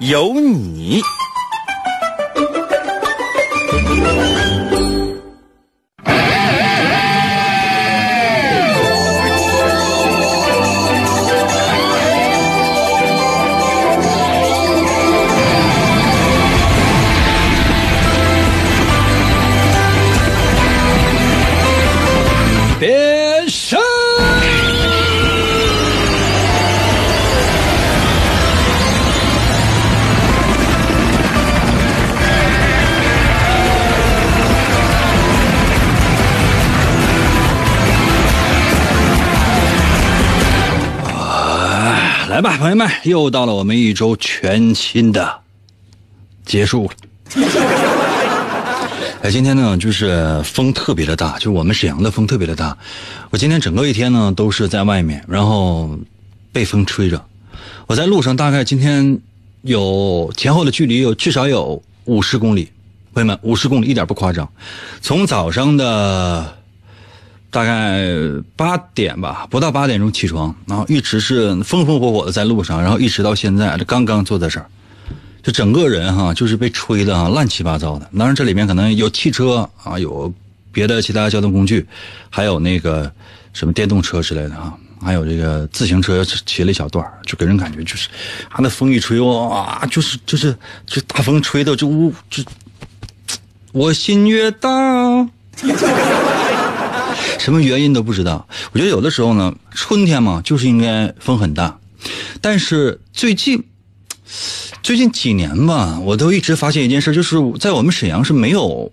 有你。朋友们，又到了我们一周全新的结束了。哎，今天呢，就是风特别的大，就我们沈阳的风特别的大。我今天整个一天呢都是在外面，然后被风吹着。我在路上大概今天有前后的距离有至少有五十公里，朋友们，五十公里一点不夸张。从早上的大概八点吧，不到八点钟起床，然后一直是风风火火的在路上，然后一直到现在，这刚刚坐在这儿。就整个人哈，就是被吹的啊，乱七八糟的。当然，这里面可能有汽车啊，有别的其他交通工具，还有那个什么电动车之类的啊，还有这个自行车骑了一小段就给人感觉就是，啊，那风一吹哇，就是就是就大风吹的就呜就，我心越大，什么原因都不知道。我觉得有的时候呢，春天嘛，就是应该风很大，但是最近。最近几年吧，我都一直发现一件事，就是在我们沈阳是没有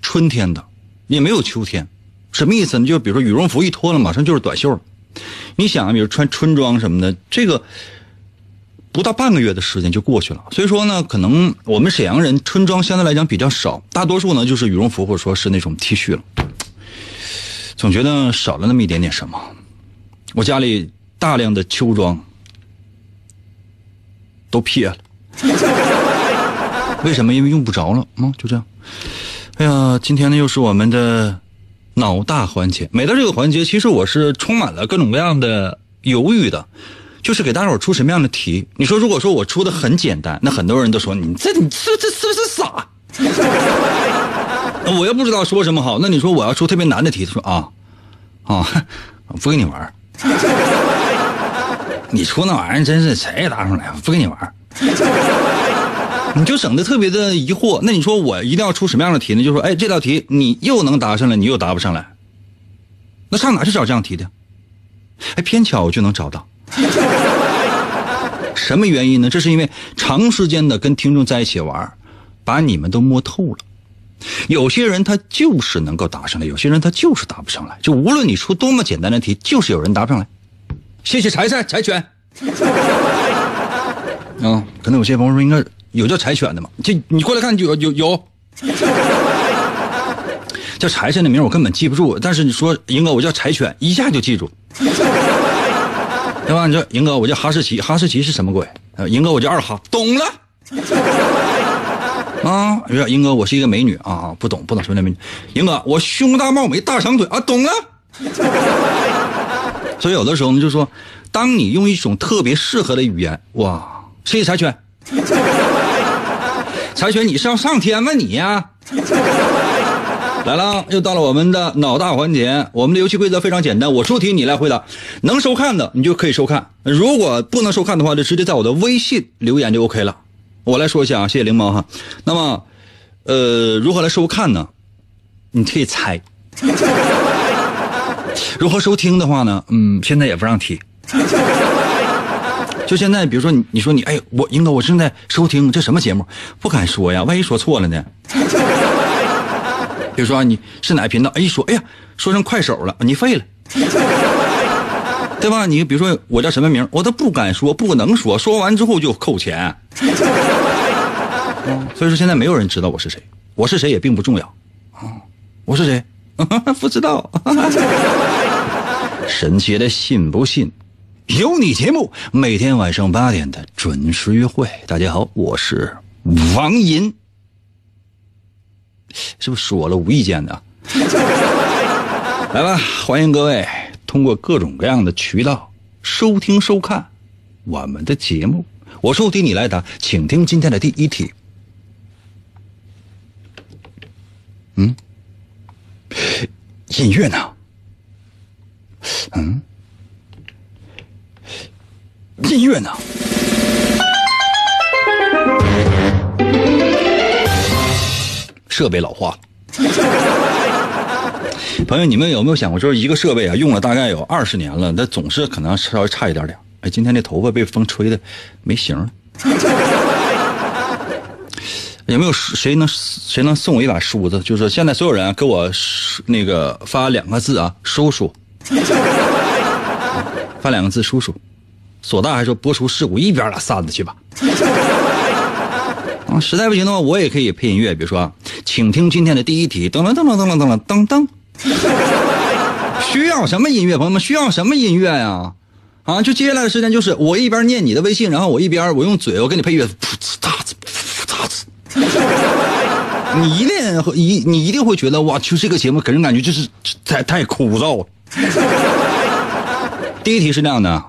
春天的，也没有秋天。什么意思呢？就比如说羽绒服一脱了，马上就是短袖。你想，比如穿春装什么的，这个不到半个月的时间就过去了。所以说呢，可能我们沈阳人春装相对来讲比较少，大多数呢就是羽绒服或者说是那种 T 恤了。总觉得少了那么一点点什么。我家里大量的秋装都撇了。为什么？因为用不着了啊，就这样。哎呀，今天呢又是我们的脑大环节。每到这个环节，其实我是充满了各种各样的犹豫的，就是给大伙出什么样的题。你说，如果说我出的很简单，那很多人都说你这你这这是不是傻？我又不知道说什么好。那你说我要出特别难的题，他说啊啊，不跟你玩。你出那玩意儿真是谁也答不上来，不跟你玩。你就省得特别的疑惑。那你说我一定要出什么样的题呢？就说，哎，这道题你又能答上来，你又答不上来，那上哪去找这样题的？哎，偏巧我就能找到。什么原因呢？这是因为长时间的跟听众在一起玩，把你们都摸透了。有些人他就是能够答上来，有些人他就是答不上来。就无论你出多么简单的题，就是有人答不上来。谢谢柴柴柴犬。啊，可能有些朋友说应该有叫柴犬的嘛？就你过来看，有有有，叫柴柴的名我根本记不住。但是你说英哥，我叫柴犬，一下就记住，对吧？你说英哥，我叫哈士奇，哈士奇是什么鬼？呃英哥，我叫二哈，懂了。啊，你说英哥，我是一个美女啊，不懂不懂什么叫美女。英哥，我胸大貌美大长腿啊，懂了。所以有的时候呢，就说，当你用一种特别适合的语言，哇。谢谢柴犬，柴犬，你是要上天吗？你呀，来了，又到了我们的脑大环节。我们的游戏规则非常简单，我出题，你来回答。能收看的，你就可以收看；如果不能收看的话，就直接在我的微信留言就 OK 了。我来说一下啊，谢谢灵猫哈。那么，呃，如何来收看呢？你可以猜。如何收听的话呢？嗯，现在也不让提。就现在，比如说你，你说你，哎，我英哥，我正在收听这什么节目？不敢说呀，万一说错了呢？比如说你是哪个频道？哎，一说，哎呀，说成快手了，你废了，对吧？你比如说我叫什么名，我都不敢说，不能说，说完之后就扣钱。所以说现在没有人知道我是谁，我是谁也并不重要啊。我是谁？不知道。神奇的信不信？有你节目每天晚上八点的准时约会。大家好，我是王银，是不是说了无意间的？来吧，欢迎各位通过各种各样的渠道收听收看我们的节目。我是替你来答，请听今天的第一题。嗯，音乐呢？嗯，音乐呢？设备老化了。朋友，你们有没有想过，就是一个设备啊，用了大概有二十年了，它总是可能稍微差一点点。哎，今天这头发被风吹的没形了。有没有谁能谁能送我一把梳子？就是现在所有人给我那个发两个字啊，叔叔。发两个字，叔叔。索大还说播出事故，一边拉扇子去吧。啊，实在不行的话，我也可以配音乐，比如说，请听今天的第一题，噔噔噔噔噔噔噔噔噔。需要什么音乐？朋友们需要什么音乐呀？啊，就接下来的时间就是我一边念你的微信，然后我一边我用嘴我给你配乐，噗呲哒。你一定一你一定会觉得哇，就这个节目给人感觉就是太太枯燥了。第一题是这样的，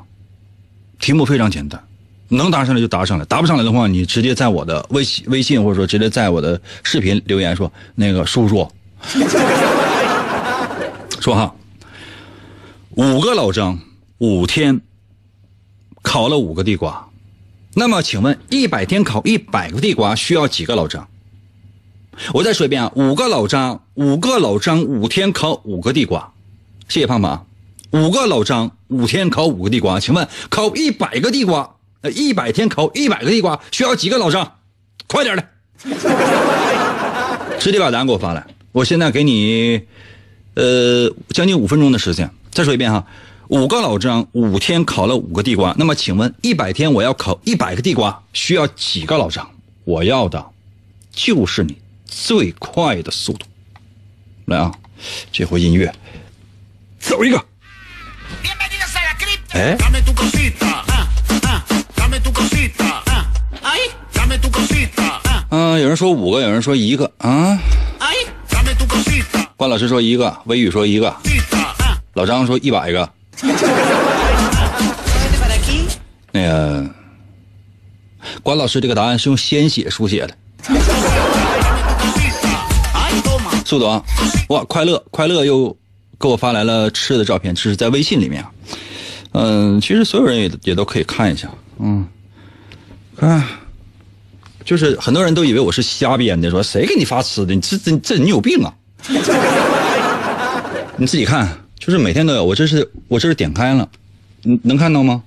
题目非常简单，能答上来就答上来，答不上来的话，你直接在我的微信微信或者说直接在我的视频留言说那个叔叔。说哈，五个老张五天烤了五个地瓜，那么请问一百天烤一百个地瓜需要几个老张？我再说一遍啊，五个老张五个老张五天烤五个地瓜，谢谢胖胖。五个老张五天烤五个地瓜，请问烤一百个地瓜，呃，一百天烤一百个地瓜需要几个老张？快点的，直接把答案给我发来。我现在给你。呃，将近五分钟的时间。再说一遍哈，五个老张五天烤了五个地瓜。那么，请问一百天我要烤一百个地瓜，需要几个老张？我要的就是你最快的速度。来啊，这回音乐，走一个。哎，嗯，有人说五个，有人说一个。啊。关老师说一个，微雨说一个，老张说一百个。那个关老师这个答案是用鲜血书写的。速度啊！哇，快乐快乐又给我发来了吃的照片，这是在微信里面啊。嗯，其实所有人也也都可以看一下。嗯，看，就是很多人都以为我是瞎编的，说谁给你发吃的？你这这这你有病啊！你自己看，就是每天都有。我这是我这是点开了，你能看到吗？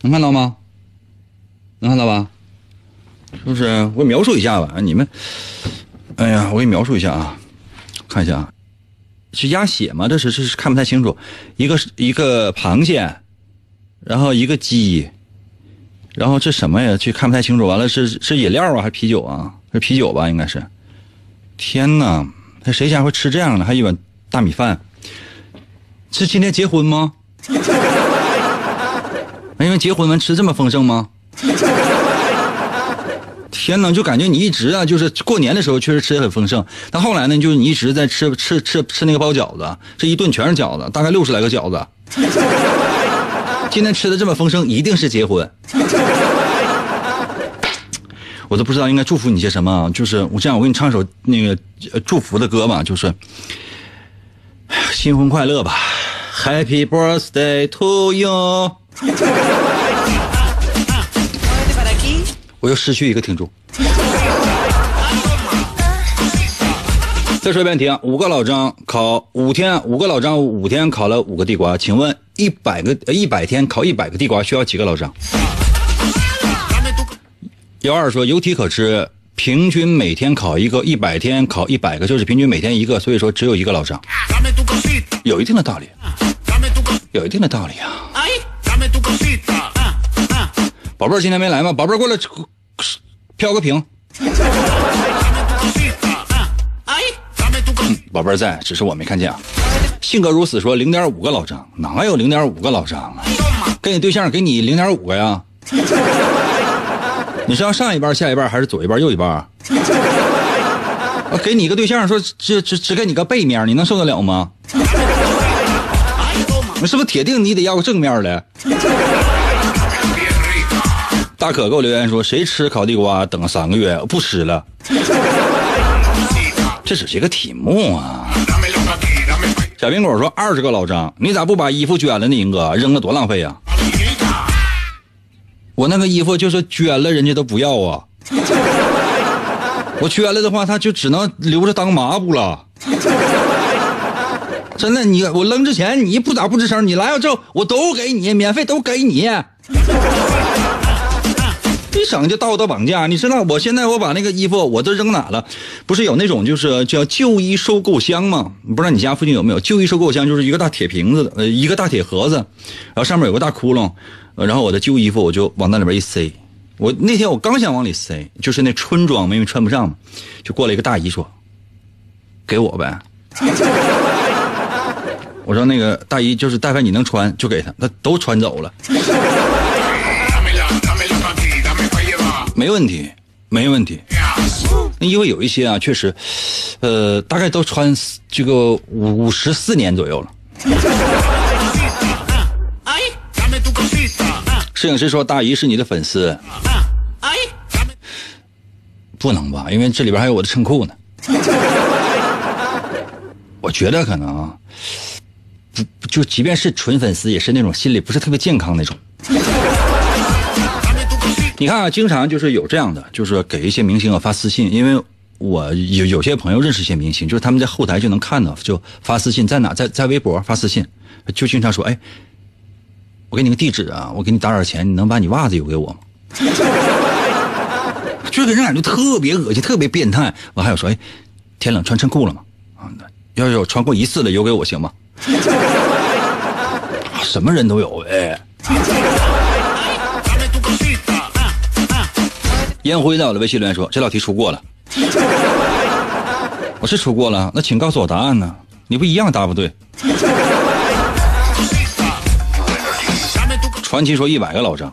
能看到吗？能看到吧？是不是？我描述一下吧，你们。哎呀，我给你描述一下啊，看一下啊，是鸭血吗？这是是看不太清楚。一个一个螃蟹，然后一个鸡，然后这什么呀？这看不太清楚。完了是是饮料啊，还是啤酒啊？是啤酒吧？应该是。天哪，那谁家会吃这样的？还一碗大米饭？是今天结婚吗？因为结婚完吃这么丰盛吗？天呐，就感觉你一直啊，就是过年的时候确实吃的很丰盛，但后来呢，就是你一直在吃吃吃吃那个包饺子，这一顿全是饺子，大概六十来个饺子。今天吃的这么丰盛，一定是结婚。我都不知道应该祝福你些什么，就是我这样，我给你唱首那个祝福的歌吧，就是新婚快乐吧，Happy birthday to you。我又失去一个听众。再说一遍题啊，五个老张考五天，五个老张五天考了五个地瓜，请问一百个一百天考一百个地瓜需要几个老张？幺二说有题可知，平均每天考一个，一百天考一百个，就是平均每天一个，所以说只有一个老张，有一定的道理，有一定的道理啊。宝贝儿今天没来吗？宝贝儿过来飘个屏。宝贝儿在，只是我没看见啊。性格如此说零点五个老张，哪有零点五个老张啊？跟你对象给你零点五个呀？你是要上一半下一半，还是左一半右一半？给你一个对象说只只只给你个背面，你能受得了吗？那是不是铁定你得要个正面的？大可给我留言说：“谁吃烤地瓜等三个月不吃了？” 这只是一个题目啊。小苹果说：“二十个老张，你咋不把衣服捐了呢？英哥扔了多浪费啊！我那个衣服就是捐了，人家都不要啊。我捐了的话，他就只能留着当抹布了。真的，你我扔之前你不咋不吱声，你来了之后我都给你免费，都给你。”一整就道德绑架，你知道？我现在我把那个衣服我都扔哪了？不是有那种就是叫旧衣收购箱吗？不知道你家附近有没有旧衣收购箱？就是一个大铁瓶子，呃，一个大铁盒子，然后上面有个大窟窿，然后我的旧衣服我就往那里边一塞。我那天我刚想往里塞，就是那春装，因为穿不上嘛，就过来一个大姨说：“给我呗。”我说那个大姨就是但凡你能穿就给他，他都穿走了。没问题，没问题。因为有一些啊，确实，呃，大概都穿这个五五十四年左右了。摄影师说：“大姨是你的粉丝。”不能吧？因为这里边还有我的衬裤呢。我觉得可能，不就即便是纯粉丝，也是那种心理不是特别健康那种。你看啊，经常就是有这样的，就是给一些明星啊发私信，因为我有有些朋友认识一些明星，就是他们在后台就能看到，就发私信在哪，在在微博发私信，就经常说，哎，我给你个地址啊，我给你打点钱，你能把你袜子邮给我吗？就给人感觉特别恶心，特别变态。我还有说，哎，天冷穿衬裤了吗？啊，要是有穿过一次的邮给我行吗？什么人都有哎。烟灰在我的微信留言说：“这道题出过了，我是出过了，那请告诉我答案呢？你不一样答不对。”传奇说：“一百个老张。”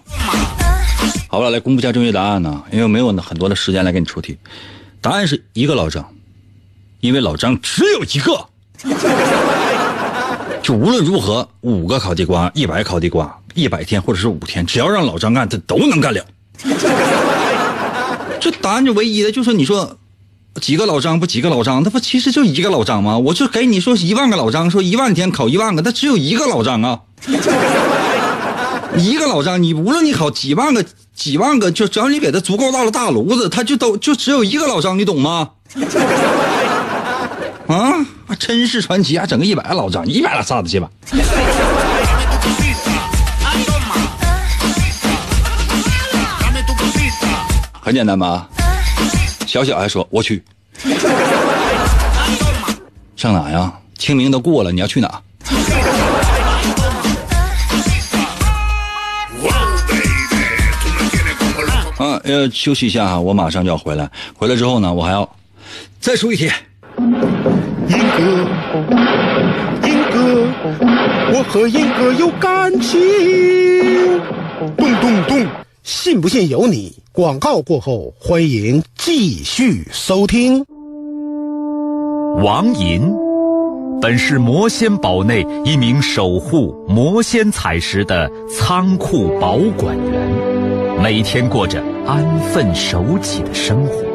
好了，来公布一下正确答案呢，因为没有很多的时间来给你出题。答案是一个老张，因为老张只有一个。就无论如何，五个烤地瓜，一百烤地瓜，一百天或者是五天，只要让老张干，他都能干了。这答案就唯一的，就是你说几个老张不几个老张，那不其实就一个老张吗？我就给你说一万个老张，说一万天考一万个，他只有一个老张啊，一个老张，你无论你考几万个几万个，就只要你给他足够大的大炉子，他就都就只有一个老张，你懂吗？啊，真是传奇啊！整个一百个老张，一百个啥子去吧？很简单吧？小小还说：“我去，上哪呀？清明都过了，你要去哪？”啊，要休息一下，我马上就要回来。回来之后呢，我还要再出一题。英哥，英哥，我和英哥有感情。咚咚咚，信不信由你。广告过后，欢迎继续收听。王银，本是魔仙堡内一名守护魔仙彩石的仓库保管员，每天过着安分守己的生活。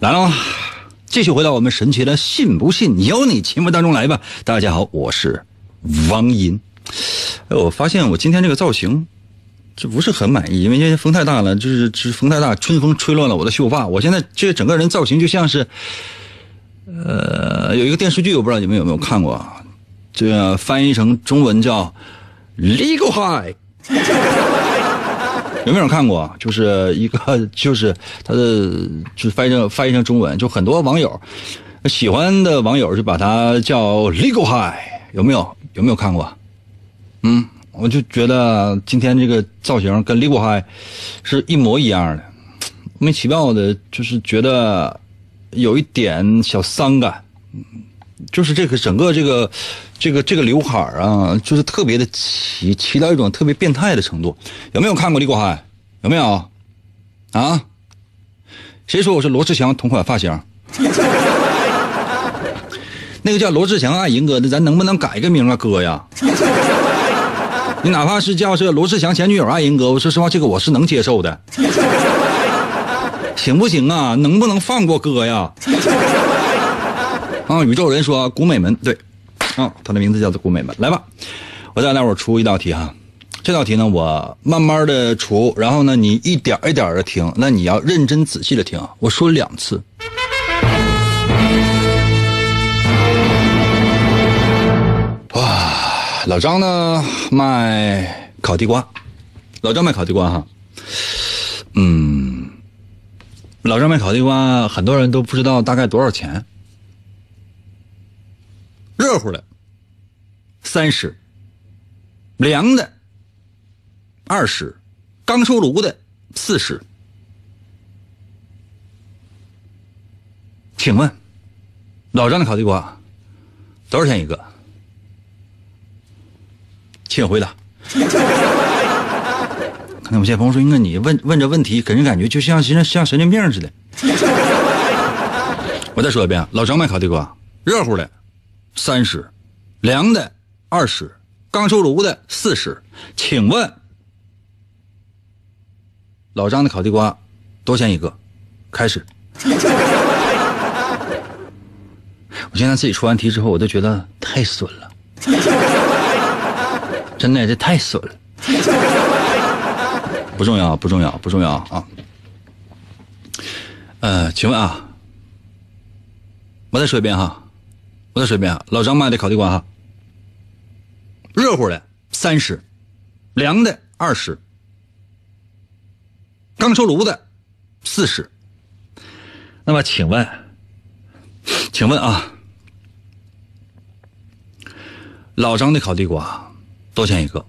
来了，继续回到我们神奇的“信不信由你”节目当中来吧。大家好，我是王银。哎，我发现我今天这个造型，这不是很满意，因为今天风太大了，就是就是风太大，春风吹乱了我的秀发。我现在这整个人造型就像是，呃，有一个电视剧，我不知道你们有没有看过，这翻译成中文叫《Legal High》。有没有人看过？就是一个，就是他的，就是翻译成翻译成中文，就很多网友喜欢的网友就把它叫 “legal high”，有没有？有没有看过？嗯，我就觉得今天这个造型跟 “legal high” 是一模一样的，莫名其妙的，就是觉得有一点小伤感。就是这个整个这个这个这个刘海啊，就是特别的齐齐到一种特别变态的程度。有没有看过李国海？有没有？啊？谁说我是罗志祥同款发型？那个叫罗志祥爱银哥的，咱能不能改一个名啊，哥呀？你哪怕是叫这罗志祥前女友爱银哥，我说实话，这个我是能接受的。行不行啊？能不能放过哥呀？啊！宇宙人说古美门对，啊，他的名字叫做古美门。来吧，我再大伙出一道题哈。这道题呢，我慢慢的出，然后呢，你一点一点的听，那你要认真仔细的听。我说两次。哇，老张呢卖烤地瓜，老张卖烤地瓜哈。嗯，老张卖烤地瓜，很多人都不知道大概多少钱。热乎的，三十；凉的，二十；刚出炉的，四十。请问，老张的烤地瓜多少钱一个？请回答。可能有些朋友说：“应该你问问这问题，给人感觉就像像像神经病似的。”我再说一遍，老张卖烤地瓜，热乎的。三十，凉的二十，刚出炉的四十。请问，老张的烤地瓜多钱一个？开始。我现在自己出完题之后，我都觉得太损了，真的这太损了。不重要，不重要，不重要啊。呃，请问啊，我再说一遍哈。我再说一遍，老张卖的烤地瓜哈，热乎的三十，凉的二十，刚出炉的四十。那么请问，请问啊，老张的烤地瓜多钱一个？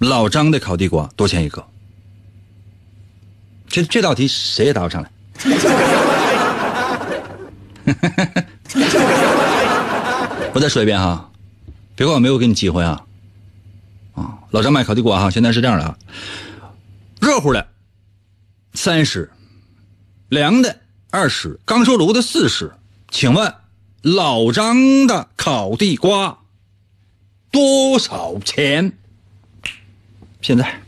老张的烤地瓜多钱一个？这这道题谁也答不上来。我再说一遍哈，别怪我没有给你机会啊！啊，老张卖烤地瓜哈，现在是这样的啊，热乎的三十，凉的二十，刚出炉的四十。请问老张的烤地瓜多少钱？现在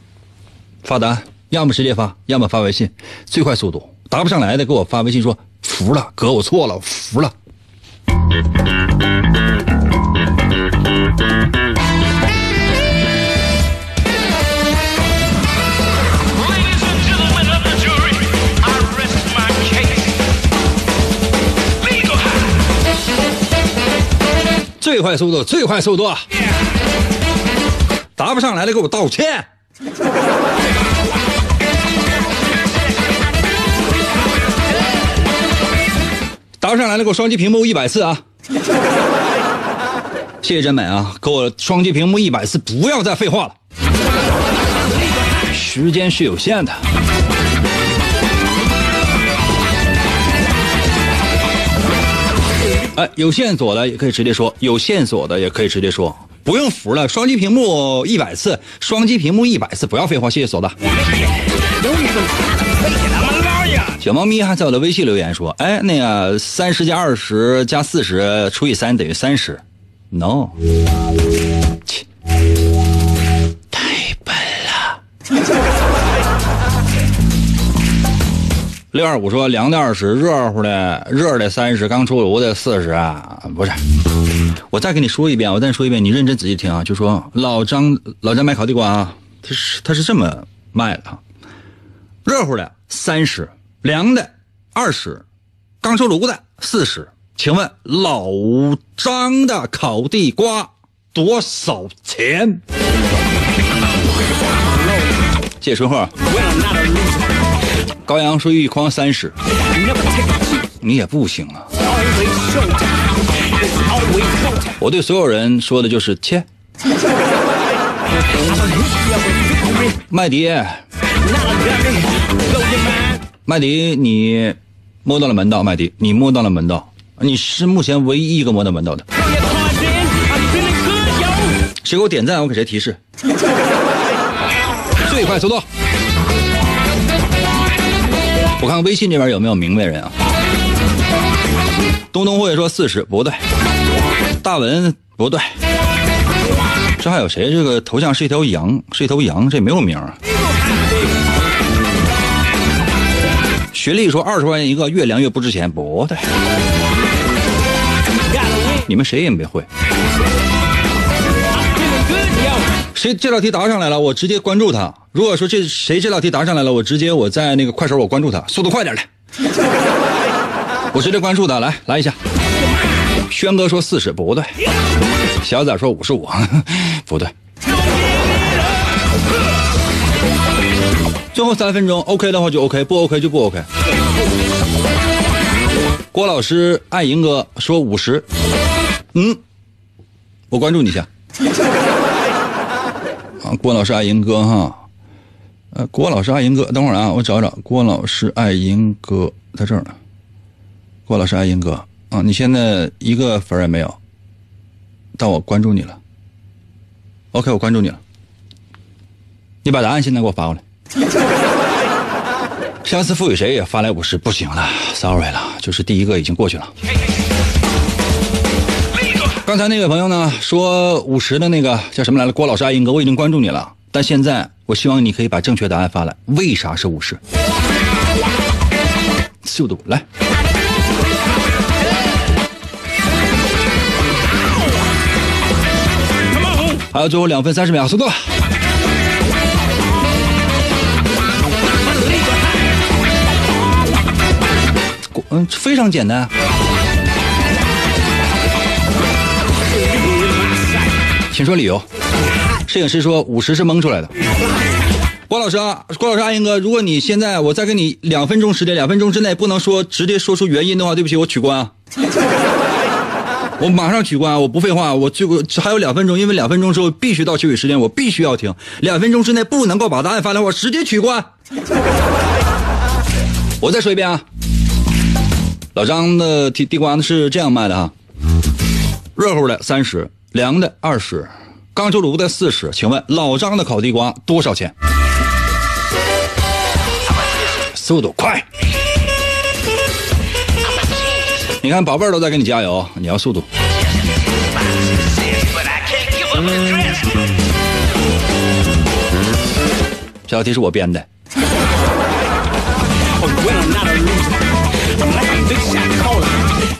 发答案，要么直接发，要么发微信，最快速度。答不上来的给我发微信说。服了，哥，我错了，服了。最快速度，最快速度，答不上来的给我道歉。答不上来了，给我双击屏幕一百次啊！谢谢真美啊，给我双击屏幕一百次，不要再废话了。时间是有限的。哎，有线索的也可以直接说，有线索的也可以直接说，不用服了。双击屏幕一百次，双击屏幕一百次，不要废话，谢谢索的。小猫咪还在我的微信留言说：“哎，那个三十加二十加四十除以三等于三十？No，切，太笨了。”六二五说：“凉的二十，热乎的热的三十，刚出炉的四十啊，不是。”我再跟你说一遍，我再说一遍，你认真仔细听啊。就说老张老张卖烤地瓜啊，他是他是这么卖的，热乎的三十，凉的二十，刚出炉的四十。请问老张的烤地瓜多少钱？谢春鹤。高阳说一筐三十，你也不行啊！我对所有人说的就是切。麦迪，麦迪，你摸到了门道，麦迪，你摸到了门道，你是目前唯一一个摸到门道的。谁给我点赞，我给谁提示。最快速度。我看微信这边有没有明白人啊？东东会说四十不对，大文不对，这还有谁？这个头像是一条羊，是一头羊，这没有名啊。学历说二十块钱一个，越凉越不值钱，不对，你们谁也没会。谁这道题答上来了，我直接关注他。如果说这谁这道题答上来了，我直接我在那个快手我关注他，速度快点的，我直接关注他，来来一下。轩哥说四十不对，小崽说五十五 不对。最后三分钟，OK 的话就 OK，不 OK 就不 OK。郭老师爱银哥说五十，嗯，我关注你一下。啊，郭老师爱银哥哈，呃，郭老师爱银哥，等会儿啊，我找找郭老师爱银哥在这儿呢。郭老师爱银哥啊，你现在一个粉也没有，但我关注你了。OK，我关注你了。你把答案现在给我发过来。相思赋予谁也发来五十，不行了，sorry 了，就是第一个已经过去了。刚才那位朋友呢说五十的那个叫什么来了？郭老师阿英哥，我已经关注你了，但现在我希望你可以把正确答案发来。为啥是五十？速度来！还有最后两分三十秒，速度！嗯，非常简单。请说理由。摄影师说五十是蒙出来的。郭老师啊，郭老师，阿英哥，如果你现在我再给你两分钟时间，两分钟之内不能说直接说出原因的话，对不起，我取关啊。我马上取关，我不废话，我最后还有两分钟，因为两分钟之后必须到休息时间，我必须要停。两分钟之内不能够把答案发来，我直接取关。我再说一遍啊，老张的地地瓜呢是这样卖的哈，热乎的三十。凉的二十，刚出炉的四十，请问老张的烤地瓜多少钱？速度快！你看宝贝儿都在给你加油，你要速度。这道题是我编的，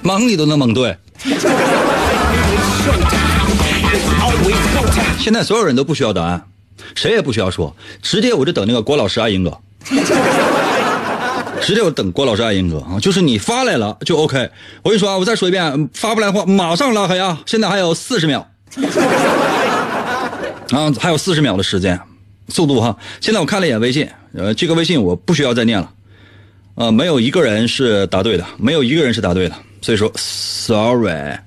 蒙你都能蒙对。现在所有人都不需要答案，谁也不需要说，直接我就等那个郭老师阿英哥，直接我等郭老师阿英哥啊，就是你发来了就 OK。我跟你说啊，我再说一遍，发不来的话马上拉黑啊！现在还有四十秒，啊，还有四十秒的时间，速度哈！现在我看了一眼微信，呃，这个微信我不需要再念了，呃，没有一个人是答对的，没有一个人是答对的，所以说，sorry。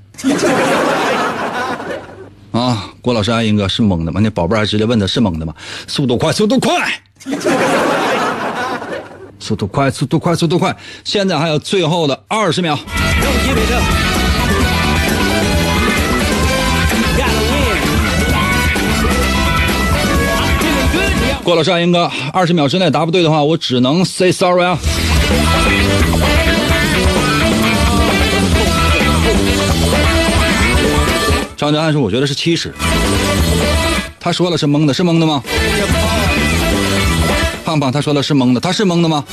啊，郭老师阿英哥是蒙的吗？那宝贝儿还直接问他是蒙的吗？速度快，速度快，速度快，速度快，速度快！现在还有最后的二十秒。郭老师阿英哥，二十秒之内答不对的话，我只能 say sorry 啊。张德汉说：“我觉得是七十。”他说了是蒙的，是蒙的吗？胖胖他说了是蒙的，他是蒙的吗？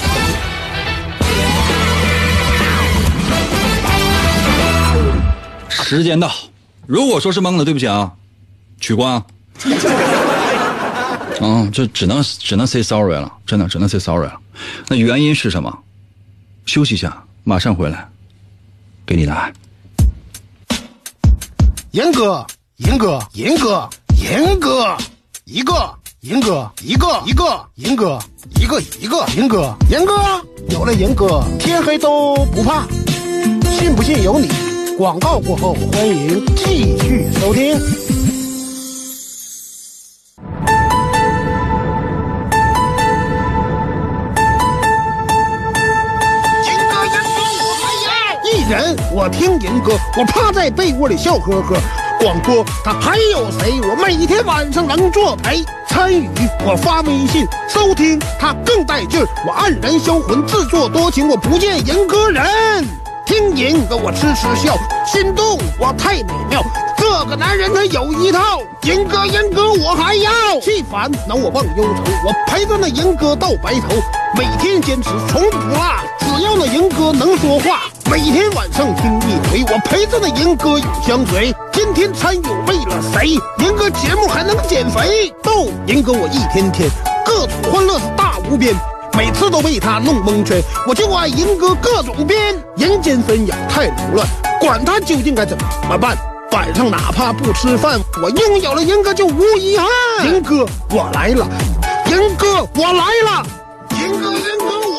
时间到，如果说是蒙的，对不起啊，取关啊。嗯，这只能只能 say sorry 了，真的只能 say sorry 了。那原因是什么？休息一下，马上回来，给你答案。严哥，严哥，严哥，严哥，一个，严哥，一个，一个，严哥，一个，一个，严哥，严哥，有了严哥，天黑都不怕。信不信由你。广告过后，欢迎继续收听。人，我听人哥，我趴在被窝里笑呵呵。广播他还有谁？我每天晚上能作陪参与，我发微信收听他更带劲儿。我黯然销魂，自作多情，我不见人哥人。听人哥我痴痴笑，心动我太美妙。这个男人他有一套，人哥人哥我还要。气烦恼我忘忧愁，我陪着那人哥到白头。每天坚持从不落，只要那银哥能说话。每天晚上听一回，我陪着那银哥永相随。天天参与为了谁？银哥节目还能减肥？逗银哥我一天天各种欢乐是大无边，每次都被他弄蒙圈。我就爱银哥各种编，人间纷扰太凌乱，管他究竟该怎么办。晚上哪怕不吃饭，我拥有了银哥就无遗憾。银哥我来了，银哥我来了，银哥银哥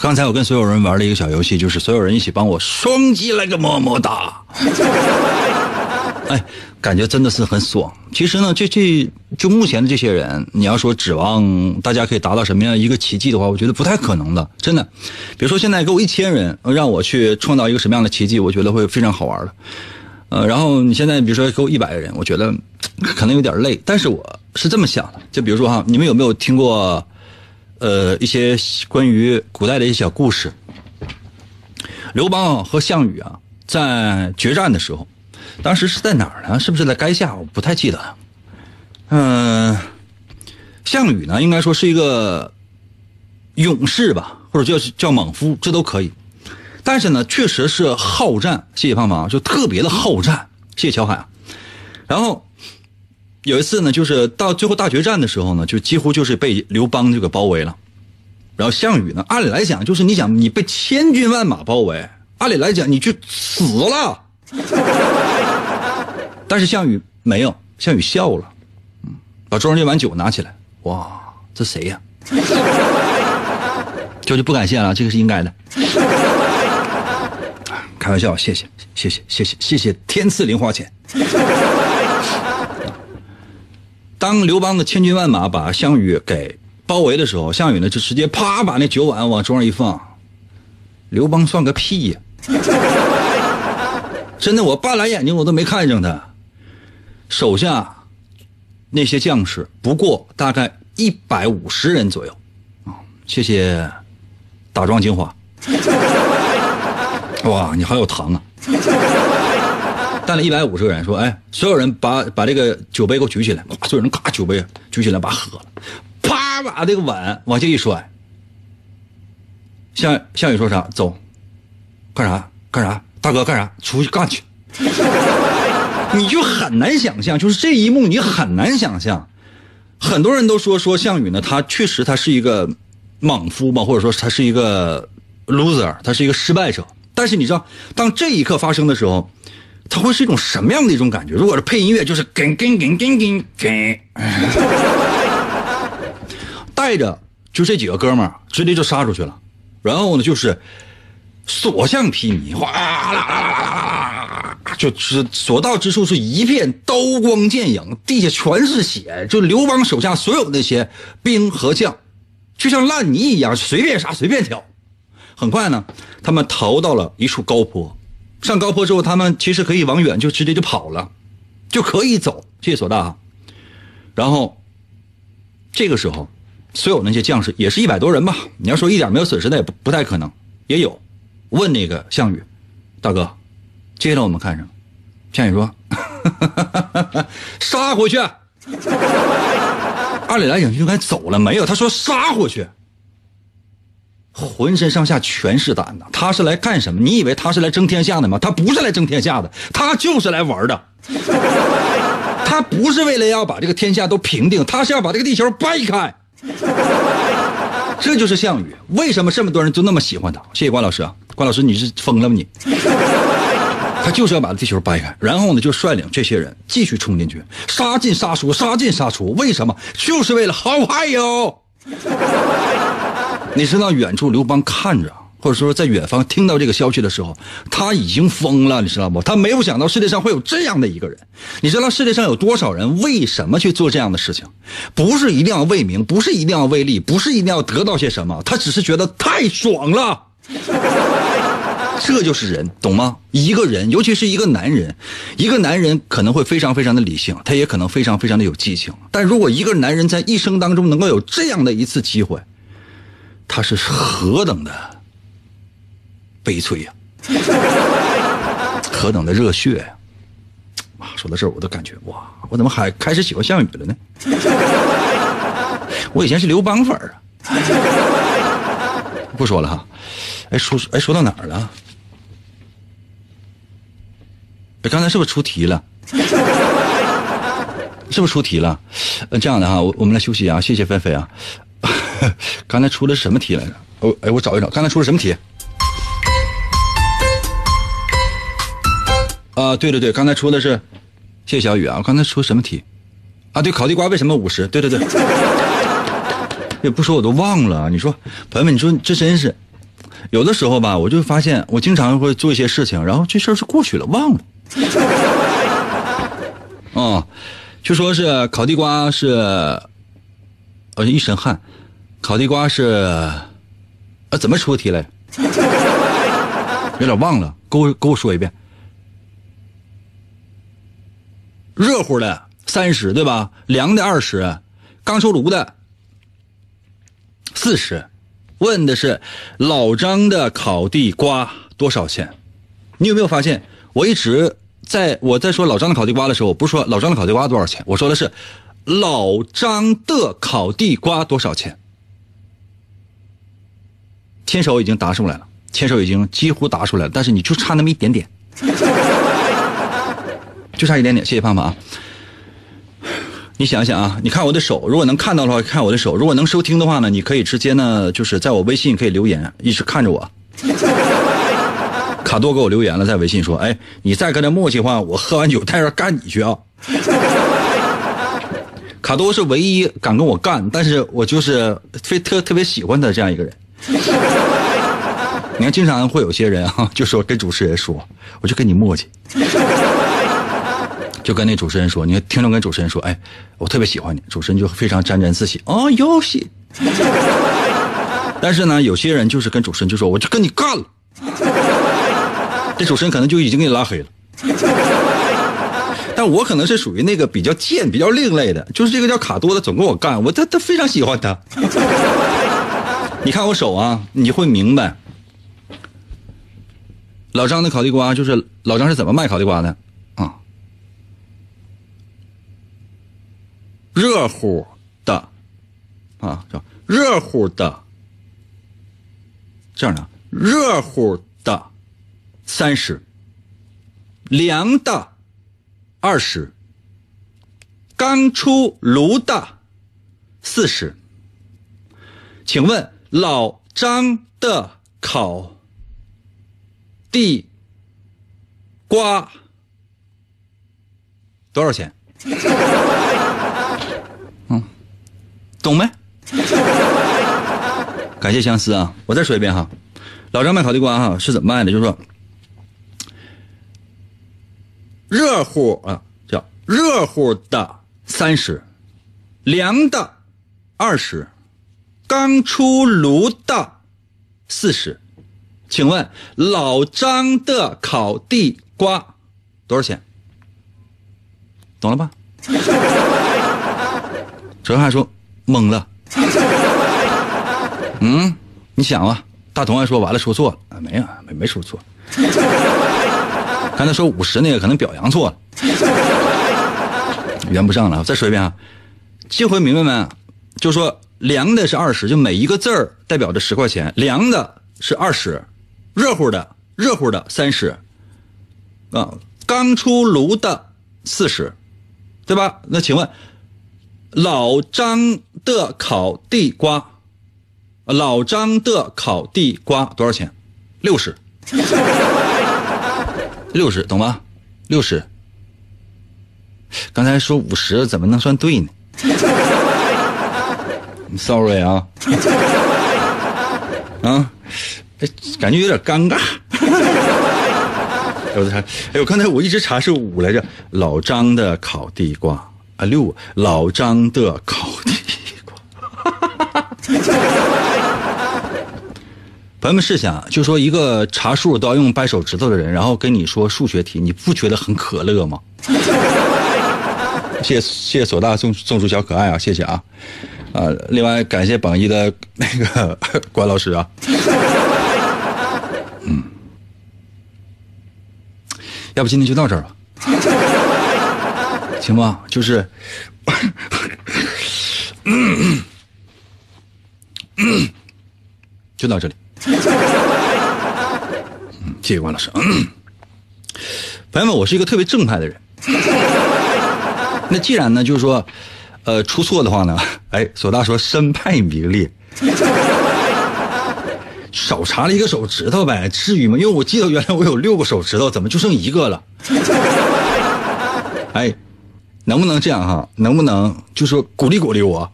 刚才我跟所有人玩了一个小游戏，就是所有人一起帮我双击来个么么哒。哎，感觉真的是很爽。其实呢，这这就目前的这些人，你要说指望大家可以达到什么样一个奇迹的话，我觉得不太可能的，真的。比如说现在给我一千人，让我去创造一个什么样的奇迹，我觉得会非常好玩的。呃，然后你现在比如说给我一百个人，我觉得可能有点累，但是我是这么想的，就比如说哈，你们有没有听过？呃，一些关于古代的一些小故事。刘邦和项羽啊，在决战的时候，当时是在哪儿呢？是不是在垓下？我不太记得。嗯、项羽呢，应该说是一个勇士吧，或者叫叫莽夫，这都可以。但是呢，确实是好战。谢谢胖胖，就特别的好战。谢谢乔海。然后有一次呢，就是到最后大决战的时候呢，就几乎就是被刘邦就给包围了。然后项羽呢，按理来讲，就是你想你被千军万马包围，按理来讲你就死了。但是项羽没有，项羽笑了，嗯，把桌上这碗酒拿起来，哇，这谁呀？这就不感谢了，这个是应该的。开玩笑，谢谢，谢谢，谢谢，谢谢天赐零花钱。当刘邦的千军万马把项羽给包围的时候，项羽呢就直接啪把那酒碗往桌上一放，刘邦算个屁呀！真的，我半拉眼睛我都没看上他。手下那些将士不过大概一百五十人左右啊，谢谢打桩精华。哇，你好有糖啊！带了一百五十个人，说：“哎，所有人把把这个酒杯给我举起来。”，所有人咔酒杯举起来，把喝了。啪，把这个碗往下一摔。项项羽说啥？走，干啥？干啥？大哥干啥？出去干去。你就很难想象，就是这一幕，你很难想象。很多人都说说项羽呢，他确实他是一个莽夫嘛，或者说他是一个 loser，他是一个失败者。但是你知道，当这一刻发生的时候，它会是一种什么样的一种感觉？如果是配音乐，就是跟跟跟跟跟跟。带着就这几个哥们儿直接就杀出去了，然后呢就是所向披靡，哗啦啦啦啦啦啦，就是所到之处是一片刀光剑影，地下全是血，就刘邦手下所有那些兵和将，就像烂泥一样，随便杀随便挑。很快呢，他们逃到了一处高坡，上高坡之后，他们其实可以往远就直接就跑了，就可以走。谢谢索大。然后这个时候，所有那些将士也是一百多人吧，你要说一点没有损失，那也不不太可能，也有。问那个项羽，大哥，接下来我们看什么？项羽说：“ 杀回去。”按理来讲就应该走了，没有，他说杀回去。浑身上下全是胆呐！他是来干什么？你以为他是来争天下的吗？他不是来争天下的，他就是来玩的。他不是为了要把这个天下都平定，他是要把这个地球掰开。这就是项羽，为什么这么多人都那么喜欢他？谢谢关老师啊，关老师你是疯了吗你？他就是要把地球掰开，然后呢就率领这些人继续冲进去，杀进杀出，杀进杀出。为什么？就是为了好嗨哟！你知道远处刘邦看着，或者说在远方听到这个消息的时候，他已经疯了，你知道不？他没有想到世界上会有这样的一个人。你知道世界上有多少人为什么去做这样的事情？不是一定要为名，不是一定要为利，不是一定要得到些什么，他只是觉得太爽了。这就是人，懂吗？一个人，尤其是一个男人，一个男人可能会非常非常的理性，他也可能非常非常的有激情。但如果一个男人在一生当中能够有这样的一次机会，他是何等的悲催呀，何等的热血呀！哇，说到这儿我都感觉哇，我怎么还开始喜欢项羽了呢？我以前是刘邦粉儿啊。不说了哈，哎说哎说到哪儿了？哎，刚才是不是出题了？是不是出题了？呃，这样的哈，我我们来休息啊，谢谢菲菲啊。刚才出的什么题来着？哦，哎，我找一找，刚才出的什么题？啊，对对对，刚才出的是，谢谢小雨啊，我刚才出什么题？啊，对，烤地瓜为什么五十？对对对，也不说我都忘了。你说，朋友们，你说这真是，有的时候吧，我就发现我经常会做一些事情，然后这事儿就过去了，忘了。哦，就说是烤地瓜是，呃，一身汗，烤地瓜是，呃，怎么出题来？有点忘了，给我给我说一遍。热乎的三十对吧？凉的二十，刚出炉的四十。问的是老张的烤地瓜多少钱？你有没有发现，我一直在我在说老张的烤地瓜的时候，我不是说老张的烤地瓜多少钱，我说的是老张的烤地瓜多少钱。牵手已经答出来了，牵手已经几乎答出来了，但是你就差那么一点点。就差一点点，谢谢胖胖啊！你想想啊，你看我的手，如果能看到的话，看我的手；如果能收听的话呢，你可以直接呢，就是在我微信可以留言，一直看着我。卡多给我留言了，在微信说：“哎，你再跟他磨叽话，我喝完酒带着干你去啊！” 卡多是唯一敢跟我干，但是我就是非特特别喜欢他这样一个人。你看，经常会有些人啊，就说跟主持人说，我就跟你磨叽。就跟那主持人说，你看听众跟主持人说，哎，我特别喜欢你，主持人就非常沾沾自喜，哦，游戏。但是呢，有些人就是跟主持人就说，我就跟你干了，这主持人可能就已经给你拉黑了。但我可能是属于那个比较贱、比较另类的，就是这个叫卡多的总跟我干，我他他非常喜欢他。你看我手啊，你会明白，老张的烤地瓜就是老张是怎么卖烤地瓜的啊。热乎的，啊，叫热乎的，这样的热乎的三十，凉的二十，刚出炉的四十。请问老张的烤地瓜多少钱？嗯懂没？感谢相思啊！我再说一遍哈，老张卖烤地瓜哈是怎么卖的？就是说，热乎啊，叫热乎的三十，凉的二十，刚出炉的四十。请问老张的烤地瓜多少钱？懂了吧？哲翰说懵了。嗯，你想啊，大同还说完了说错了啊，没有，没没说错。刚才说五十那个可能表扬错了，圆不上了。再说一遍啊，这回明白没？就说凉的是二十，就每一个字儿代表着十块钱，凉的是二十，热乎的热乎的三十，啊，刚出炉的四十，对吧？那请问老张的烤地瓜？老张的烤地瓜多少钱？六十，六十，懂吗？六十。刚才说五十，怎么能算对呢？Sorry 啊，啊，感觉有点尴尬。我查，哎，我刚才我一直查是五来着。老张的烤地瓜啊，六。老张的烤地瓜。朋友们试想，就说一个查数都要用掰手指头的人，然后跟你说数学题，你不觉得很可乐吗？谢谢谢谢索大送送出小可爱啊，谢谢啊，啊，另外感谢榜一的那个 关老师啊，嗯，要不今天就到这儿吧，行吧？就是，嗯嗯，就到这里。嗯，谢谢关老师。朋友们，我是一个特别正派的人。那既然呢，就是说，呃，出错的话呢，哎，索大说身败名裂，少查了一个手指头呗，至于吗？因为我记得原来我有六个手指头，怎么就剩一个了？哎，能不能这样哈？能不能就说鼓励鼓励我？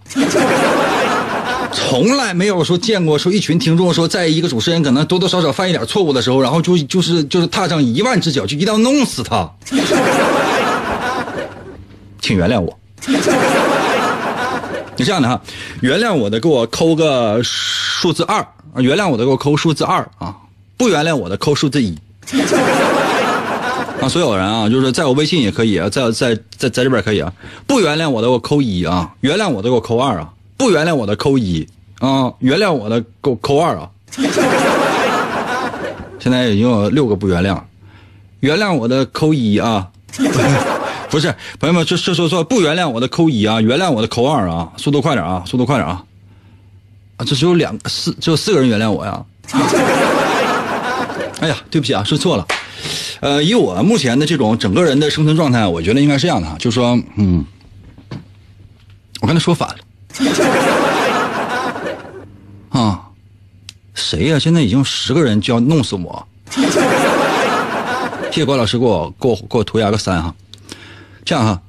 从来没有说见过说一群听众说，在一个主持人可能多多少少犯一点错误的时候，然后就就是就是踏上一万只脚，就一定要弄死他。请原谅我。你这样的哈，原谅我的给我扣个数字二，原谅我的给我扣数字二啊，不原谅我的扣数字一。啊，所有人啊，就是在我微信也可以啊，在在在在这边可以啊，不原谅我的给我扣一啊，原谅我的给我扣二啊。不原谅我的扣一啊，原谅我的给我扣二啊。现在已经有六个不原谅，原谅我的扣一啊，不是朋友们，这这说说不原谅我的扣一啊，原谅我的扣二啊，速度快点啊，速度快点啊，啊，这只有两四只有四个人原谅我呀。哎呀，对不起啊，说错了，呃，以我目前的这种整个人的生存状态，我觉得应该是这样的，就说嗯，我刚才说反了。啊，谁呀？现在已经十个人就要弄死我。谢谢郭老师给我给我给我涂鸦个三哈。这样哈，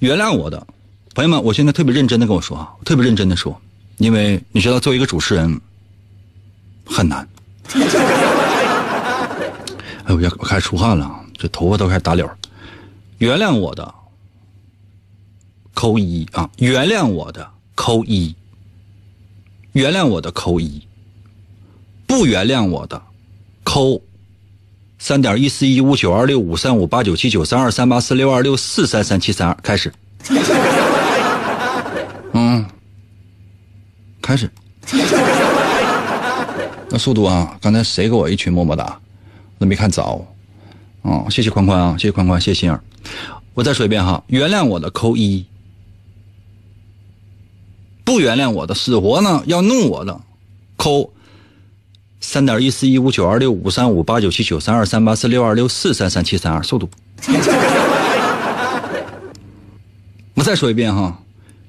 原谅我的朋友们，我现在特别认真的跟我说啊，特别认真的说，因为你知道，作为一个主持人很难。哎，我要我开始出汗了，这头发都开始打绺。原谅我的，扣一啊！原谅我的。扣一，原谅我的扣一，不原谅我的扣三点一四一五九二六五三五八九七九三二三八四六二六四三三七三二开始，嗯，开始，那速度啊！刚才谁给我一群么么哒？我都没看着。哦，谢谢宽宽啊，谢谢宽宽，谢谢心儿。我再说一遍哈，原谅我的扣一。不原谅我的，死活呢要弄我的，扣三点一四一五九二六五三五八九七九三二三八四六二六四三三七三二，速度。我再说一遍哈，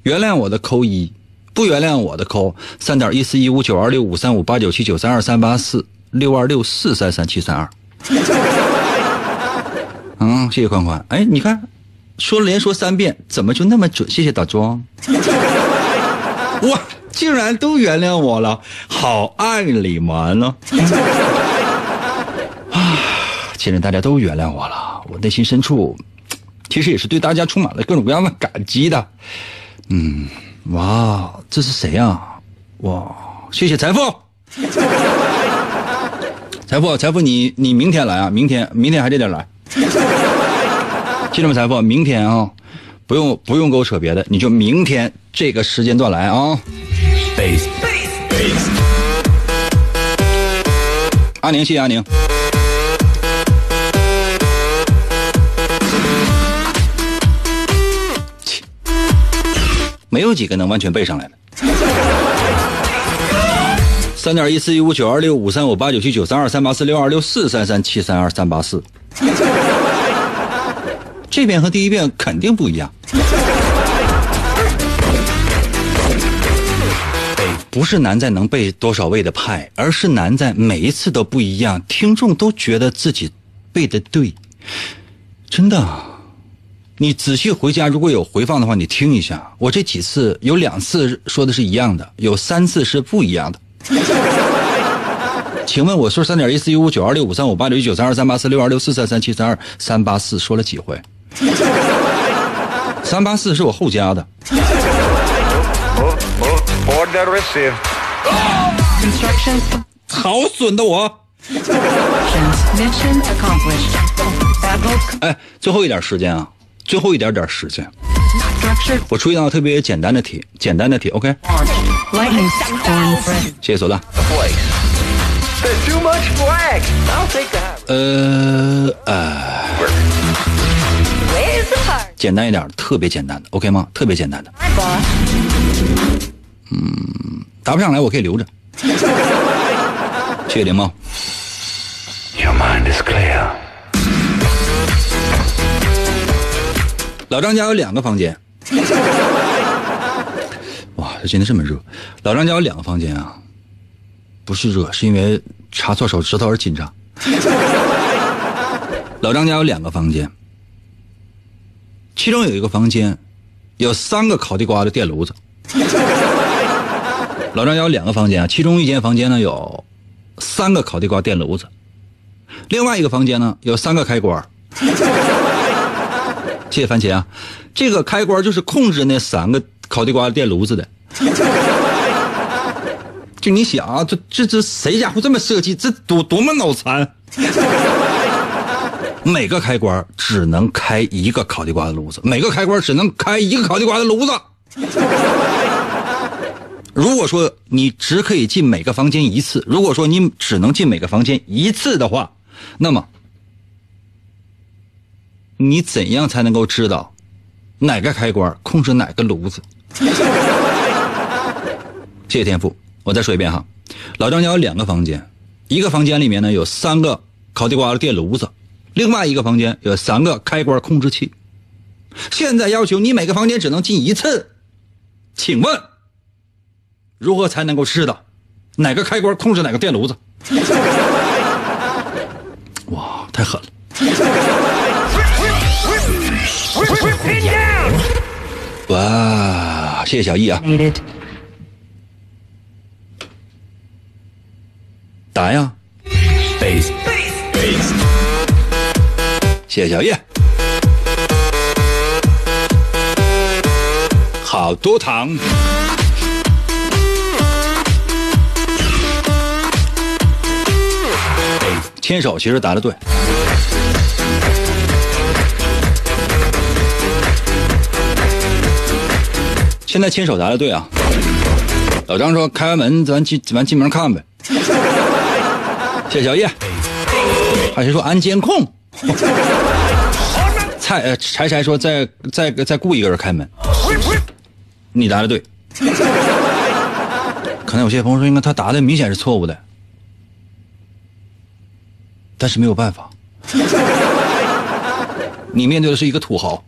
原谅我的扣一，不原谅我的扣三点一四一五九二六五三五八九七九三二三八四六二六四三三七三二。嗯，谢谢宽宽。哎，你看，说连说三遍，怎么就那么准？谢谢打桩。哇，竟然都原谅我了，好爱你们呢！啊，既然大家都原谅我了，我内心深处其实也是对大家充满了各种各样的感激的。嗯，哇，这是谁呀、哇，谢谢财富，财富，财富，你你明天来啊？明天，明天还得点来。记住吗，财富？明天啊，不用不用给我扯别的，你就明天这个时间段来啊。Bass 阿宁，谢谢阿宁。切没有几个能完全背上来的。三点一四一五九二六五三五八九七九三二三八四六二六四三三七三二三八四。这遍和第一遍肯定不一样。不是难在能背多少位的派，而是难在每一次都不一样，听众都觉得自己背的对，真的。你仔细回家如果有回放的话，你听一下，我这几次有两次说的是一样的，有三次是不一样的。请问我说三点一四一五九二六五三五八六一九三二三八四六二六四三三七三二三八四说了几回？三八四是我后加的。Order received. Construction 好损的我。mission accomplished. Battle 哎，最后一点时间啊，最后一点点时间我出一道特别简单的题，简单的题 threat. 谢谢索大。There's too much flag. I'll take the high 呃呃?简单一点，特别简单的，OK 吗？特别简单的，Boss. 答不上来我可以留着。谢谢林茂。Your mind is clear. 老张家有两个房间。哇，这今天这么热。老张家有两个房间啊，不是热，是因为插错手指头而紧张。老张家有两个房间，其中有一个房间有三个烤地瓜的电炉子。老张有两个房间啊，其中一间房间呢有三个烤地瓜电炉子，另外一个房间呢有三个开关。谢谢番茄啊，这个开关就是控制那三个烤地瓜电炉子的。就你想啊，这这这谁家伙这么设计？这多多么脑残！每个开关只能开一个烤地瓜的炉子，每个开关只能开一个烤地瓜的炉子。如果说你只可以进每个房间一次，如果说你只能进每个房间一次的话，那么你怎样才能够知道哪个开关控制哪个炉子？谢谢天赋，我再说一遍哈，老张家有两个房间，一个房间里面呢有三个烤地瓜的电炉子，另外一个房间有三个开关控制器。现在要求你每个房间只能进一次，请问如何才能够知道哪个开关控制哪个电炉子？哇，太狠了.哇，谢谢小易啊.答呀谢谢小叶。好多糖。牵手其实答的对。现在牵手答的对啊。老张说：“开完门，咱进咱进门看呗。”谢谢小叶。还是说安监控？蔡柴柴说再再再雇一个人开门，你答的对。可能有些朋友说，应该他答的明显是错误的，但是没有办法。你面对的是一个土豪。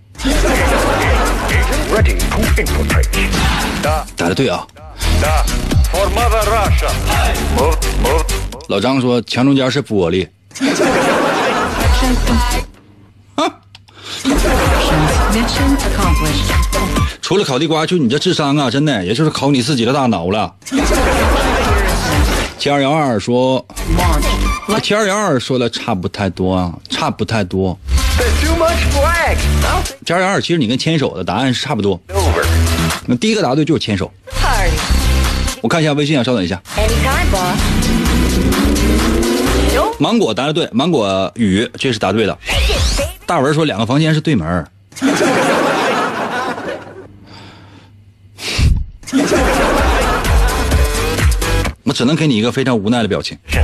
打的对啊。老张说墙中间是玻璃除了烤地瓜就你这智商啊真的也就是考你自己的大脑了。七二幺二说 Launch. 七二幺二说的差不太多啊，差不太多。There's too much flag. 七二幺二其实你跟牵手的答案是差不多。那第一个答对就是牵手。我看一下微信啊，稍等一下。芒果答的对，芒果雨这是答对的。大文说两个房间是对门我 只能给你一个非常无奈的表情。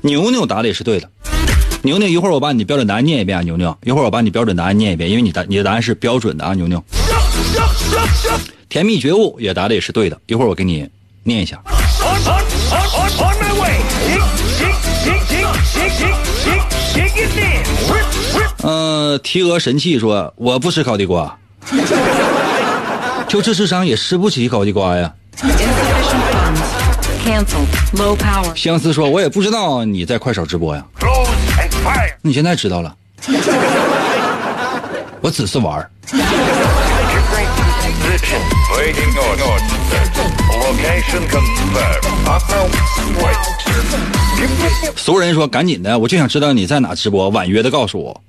牛牛答的也是对的。牛牛，一会儿我把你标准答案念一遍啊，牛牛。一会儿我把你标准答案念一遍，因为你答你的答案是标准的啊，牛牛。甜蜜觉悟也答的也是对的，一会儿我给你念一下。On, on, on, on, on my way. Shake, shake, shake, shake, shake, shake, shake, shake it in. Whip, whip. 呃，提额神器说我不吃烤地瓜，就这智商也吃不起烤地瓜呀。相思说：“我也不知道你在快手直播呀。”你现在知道了？我只是玩儿。俗人说：“赶紧的，我就想知道你在哪直播。”婉约的告诉我。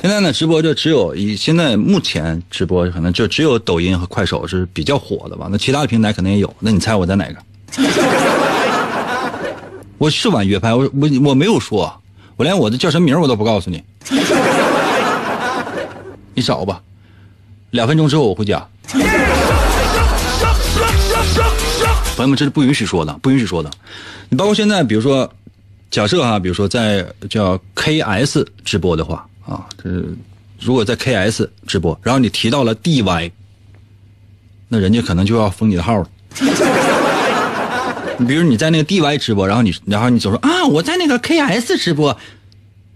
现在呢，直播就只有以现在目前直播可能就只有抖音和快手是比较火的吧，那其他的平台可能也有。那你猜我在哪个？我是婉约拍，我我我没有说，我连我的叫什么名我都不告诉你。你找吧，两分钟之后我回家。朋友们，这是不允许说的，不允许说的。你包括现在，比如说，假设哈，比如说在叫 KS 直播的话啊，这如果在 KS 直播，然后你提到了 DY，那人家可能就要封你的号了。你 比如你在那个 DY 直播，然后你然后你总说啊，我在那个 KS 直播，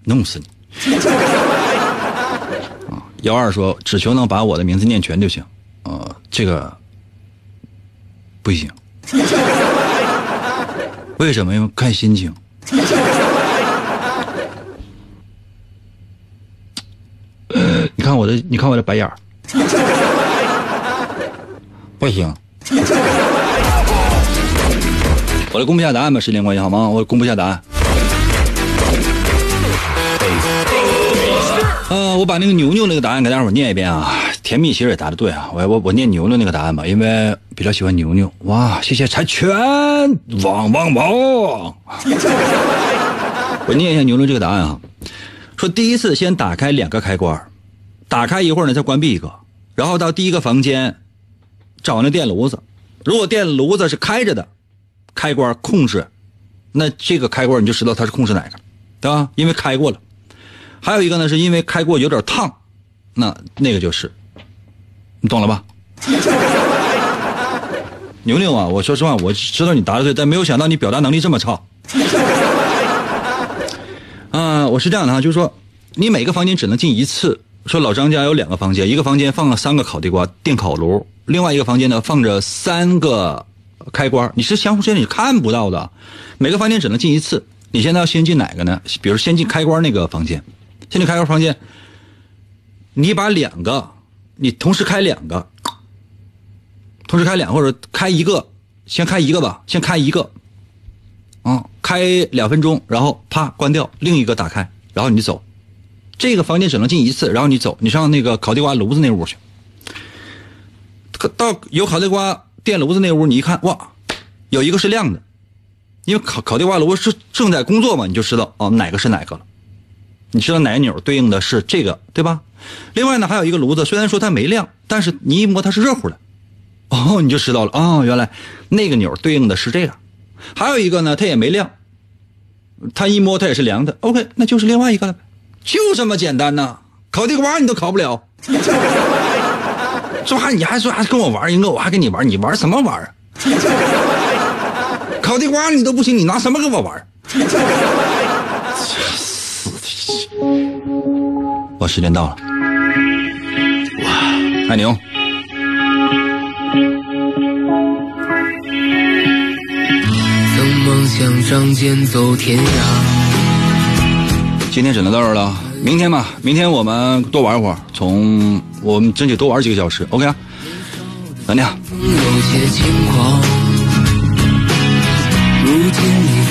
弄死你。啊，幺二说只求能把我的名字念全就行，呃，这个不行。为什么？因为看心情。你看我的，你看我的白眼儿，不行。我来公布一下答案吧，时间关系好吗？我公布一下答案。呃，我把那个牛牛那个答案给大伙儿念一遍啊。甜蜜其实也答的对啊，我我我念牛牛那个答案吧，因为比较喜欢牛牛。哇，谢谢柴犬，汪汪汪！我念一下牛牛这个答案啊，说第一次先打开两个开关，打开一会儿呢再关闭一个，然后到第一个房间找那电炉子，如果电炉子是开着的，开关控制，那这个开关你就知道它是控制哪个，对吧？因为开过了。还有一个呢，是因为开过有点烫，那那个就是，你懂了吧？牛牛啊，我说实话，我知道你答的对，但没有想到你表达能力这么差。啊、我是这样的哈，就是说，你每个房间只能进一次。说老张家有两个房间，一个房间放了三个烤地瓜电烤炉，另外一个房间呢放着三个开关，你是相互之间你看不到的。每个房间只能进一次，你现在要先进哪个呢？比如先进开关那个房间，先进开关房间，你把两个，你同时开两个，同时开两或者开一个，先开一个吧，先开一个，啊，开两分钟，然后啪关掉，另一个打开，然后你走。这个房间只能进一次，然后你走，你上那个烤地瓜炉子那屋去。到有烤地瓜电炉子那屋，你一看，哇，有一个是亮的，因为烤烤地瓜炉是正在工作嘛，你就知道哦哪个是哪个了。你知道哪个钮对应的是这个，对吧？另外呢，还有一个炉子，虽然说它没亮，但是你一摸它是热乎的，哦，你就知道了，哦，原来那个钮对应的是这个。还有一个呢，它也没亮，它一摸它也是凉的，OK，那就是另外一个了呗。就这么简单呐！烤地瓜你都烤不了，这还你还说还跟我玩一个，我还跟你玩，你玩什么玩啊？烤地瓜你都不行，你拿什么跟我玩？我时间到了，哇，爱牛，曾梦想仗剑走天涯，今天只能到这儿了，明天吧，明天我们多玩一会儿，从我们争取多玩几个小时，OK 啊？等你啊。如今你